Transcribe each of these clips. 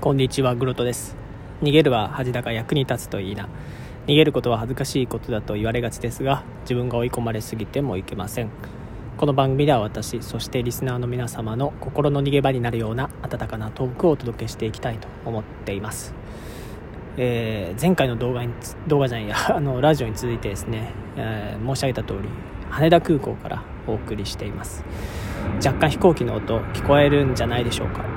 こんにちはグロトです。逃げるは恥だか役に立つといいな。逃げることは恥ずかしいことだと言われがちですが自分が追い込まれすぎてもいけません。この番組では私そしてリスナーの皆様の心の逃げ場になるような温かなトークをお届けしていきたいと思っています。えー、前回の動画に動画じゃないや あのラジオに続いてですね、えー、申し上げた通り羽田空港からお送りしています。若干飛行機の音聞こえるんじゃないでしょうか。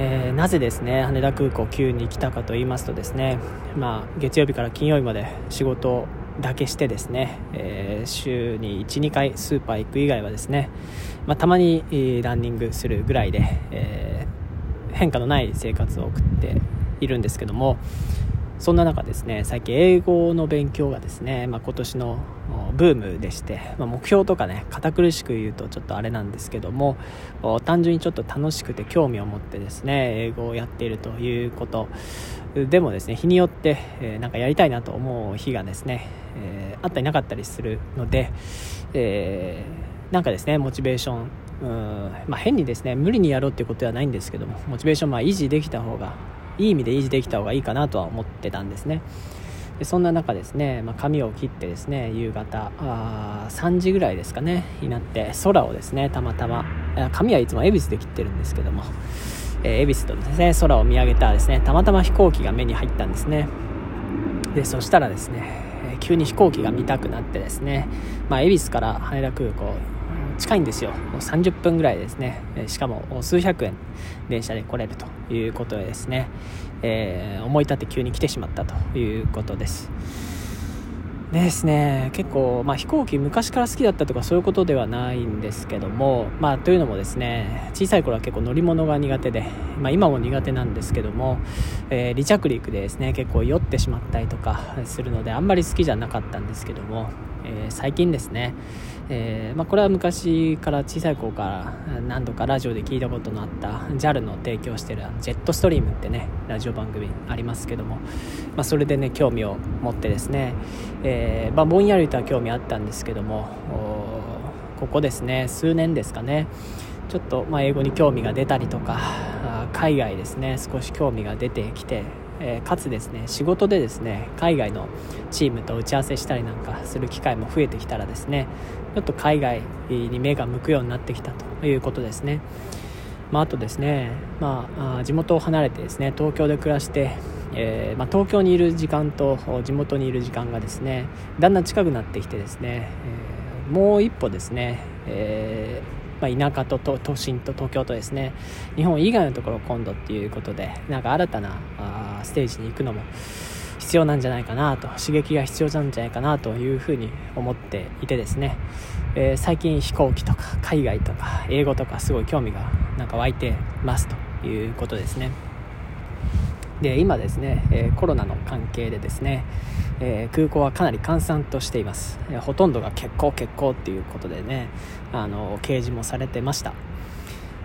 えー、なぜですね羽田空港急に来たかと言いますとですね、まあ、月曜日から金曜日まで仕事だけしてですね、えー、週に12回スーパー行く以外はですね、まあ、たまにランニングするぐらいで、えー、変化のない生活を送っているんですけどもそんな中ですね最近英語の勉強がですね、まあ、今年のブームでして、まあ、目標とかね堅苦しく言うとちょっとあれなんですけども単純にちょっと楽しくて興味を持ってですね英語をやっているということでもですね日によって、えー、なんかやりたいなと思う日がですね、えー、あったりなかったりするので、えー、なんかですねモチベーションうんまあ、変にですね無理にやろうっていうことではないんですけどもモチベーションまあ維持できた方がいい意味で維持できた方がいいかなとは思ってたんですね。でそんな中ですね、まあ、髪を切ってですね夕方あ3時ぐらいですかねになって空をですねたまたま髪はいつも恵比寿で切ってるんですけども、えー、恵比寿とですね空を見上げたですねたまたま飛行機が目に入ったんですね。でそしたらですね急に飛行機が見たくなってですね、まあ、恵比寿から羽田空港近いんですよ。30分ぐらいですね。しかも数百円電車で来れるということでですね、えー、思い立って急に来てしまったということです。でですね。結構、まあ、飛行機昔から好きだったとかそういうことではないんですけども、まあ、というのもですね小さい頃は結構乗り物が苦手で、まあ、今も苦手なんですけども、えー、離着陸でですね結構酔ってしまったりとかするのであんまり好きじゃなかったんですけども、えー、最近ですね。えー、まあ、これは昔から小さい頃から何度かラジオで聞いたことのあった JAL の提供してるジェットストリームってねラジオ番組ありますけども、まあ、それでね興味を持ってですね、えー、まあ、ぼんやりとは興味あったんですけどもここですね数年ですかねちょっとま英語に興味が出たりとか海外ですね少し興味が出てきてえー、かつですね仕事でですね海外のチームと打ち合わせしたりなんかする機会も増えてきたらですねちょっと海外に目が向くようになってきたということですね、まあ、あとですね、まあ、地元を離れてですね東京で暮らして、えー、まあ、東京にいる時間と地元にいる時間がですねだんだん近くなってきてですね、えー、もう一歩ですね、えまあ、田舎と都心と東京とですね日本以外のところ今度っていうことでなんか新たなステージに行くのも必要なんじゃないかなと刺激が必要なんじゃないかなというふうに思っていてですね、えー、最近飛行機とか海外とか英語とかすごい興味がなんか湧いてますということですね。で今ですね、えー、コロナの関係でですね、えー、空港はかなり閑散としています、え、ほとんどが欠航欠航っていうことでねあの掲示もされてました。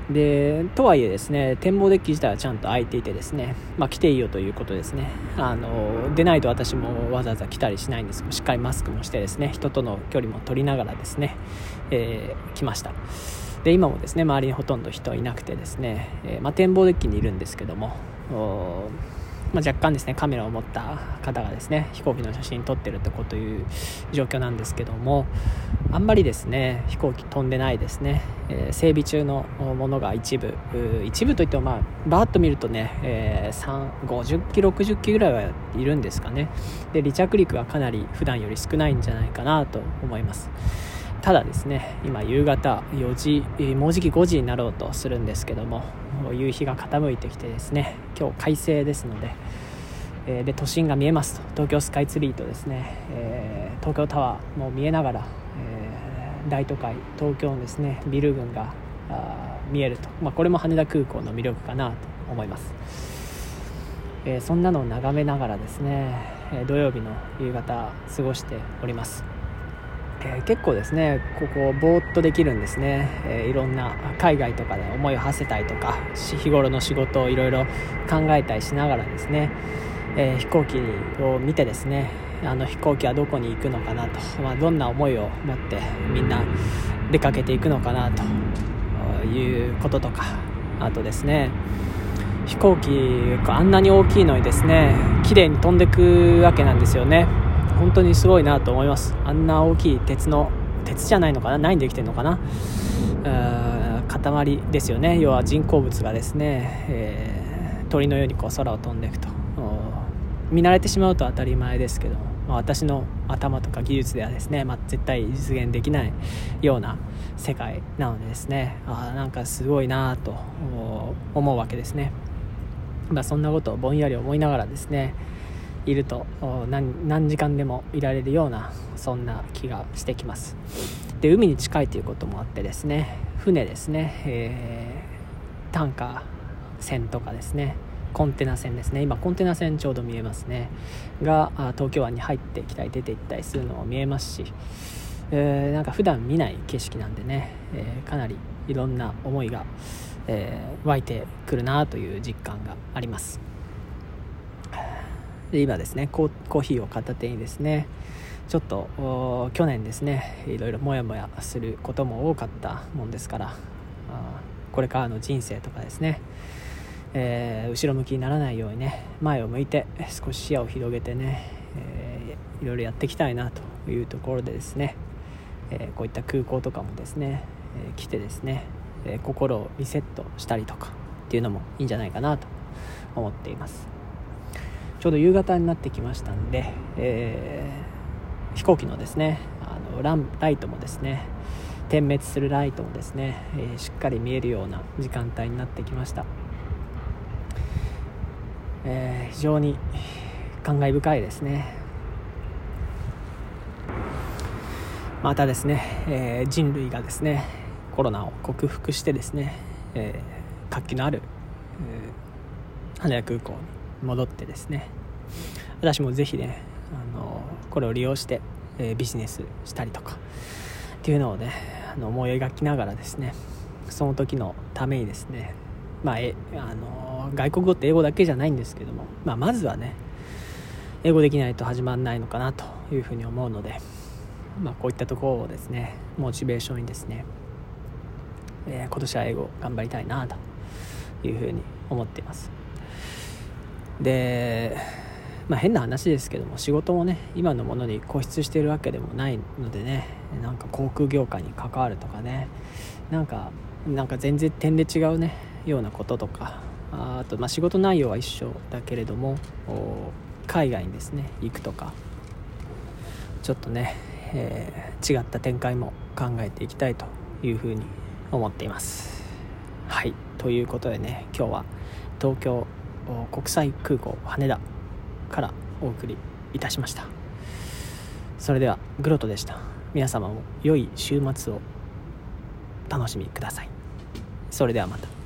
でとはいえですね展望デッキ自体はちゃんと空いていてですね、まあ、来ていいよということですね。あの出ないと私もわざわざ来たりしないんです。けどしっかりマスクもしてですね人との距離も取りながらですね、えー、来ました。で今もですね周りにほとんど人いなくてですね、えー、まあ、展望デッキにいるんですけどもまあ、若干ですねカメラを持った方がですね飛行機の写真撮ってるってこという状況なんですけどもあんまりですね飛行機飛んでないですね、えー、整備中のものが一部一部といってもまあバーッと見るとね、えー、50機60機ぐらいはいるんですかね。で離着陸はかなり普段より少ないんじゃないかなと思います。ただですね今夕方4時もうじき5時になろうとするんですけども夕日が傾いてきてですね今日快晴ですので,、えー、で都心が見えますと。東京スカイツリーとですね、えー、東京タワーも見えながら、えー、大都会東京のですねビル群が見えると、まあ、これも羽田空港の魅力かなと思います、えそんなのを眺めながらですね土曜日の夕方過ごしております。えー、結構ですねここぼーっとできるんですね、えー、いろんな海外とかで思いを馳せたりとか日頃の仕事をいろいろ考えたりしながらですね、えー、飛行機を見てですねあの飛行機はどこに行くのかなと、まあ、どんな思いを持ってみんな出かけていくのかなということとかあとですね飛行機あんなに大きいのにですね綺麗に飛んでくわけなんですよね。本当にすごいなと思います。あんな大きい鉄の鉄じゃないのかな？何できてるのかな？塊ですよね。要は人工物がですね、えー、鳥のようにこう空を飛んでいくと。見慣れてしまうと当たり前ですけどまあ、私の頭とか技術ではですね、まあ、絶対実現できないような世界なのでですね。あなんかすごいなと思うわけですね、まあ、そんなことをぼんやり思いながらですねいると何時間でもいられるようなそんな気がしてきます。で海に近いということもあってですね船ですね、えー、タンカー船とかですねコンテナ船ですね今コンテナ船ちょうど見えますねが東京湾に入ってきたり出ていったりするのも見えますし、えー、なんか普段見ない景色なんでね、えー、かなりいろんな思いが、えー、湧いてくるなという実感があります。で今ですねコーヒーを片手にですねちょっと去年ですねいろいろモヤモヤすることも多かったもんですからこれからの人生とかですねえー、後ろ向きにならないようにね前を向いて少し視野を広げてね、えー、いろいろやっていきたいなというところでですね、えー、こういった空港とかもですね、えー、来てですね、え心をリセットしたりとかっていうのもいいんじゃないかなと思っています。ちょうど夕方になってきましたんで、え飛行機のですねあのランライトもですね点滅するライトもですね、えしっかり見えるような時間帯になってきました。えー、非常に感慨深いですね。またですね、えー、人類がですねコロナを克服してですね、えー、活気のある、えー、羽田空港に戻ってですね私もぜひねあのこれを利用して、え、ビジネスしたりとかっていうのをねあの思い描きながらですねその時のためにですねまあ、えあの外国語って英語だけじゃないんですけども、まあ、まずはね英語できないと始まらないのかなというふうに思うので、まあ、こういったところをですねモチベーションにですね、えー、今年は英語頑張りたいなというふうに思っています。でまあ変な話ですけども仕事もね今のものに固執しているわけでもないのでねなんか航空業界に関わるとかねなんかなんか全然点で違うねようなこととかあと、まあ、仕事内容は一緒だけれども海外にですね行くとかちょっとね、えー、違った展開も考えていきたいというふうに思っています。はい。ということでね今日は東京国際空港羽田からお送りいたしました。それではグロトでした。皆様も良い週末を楽しみください。それではまた。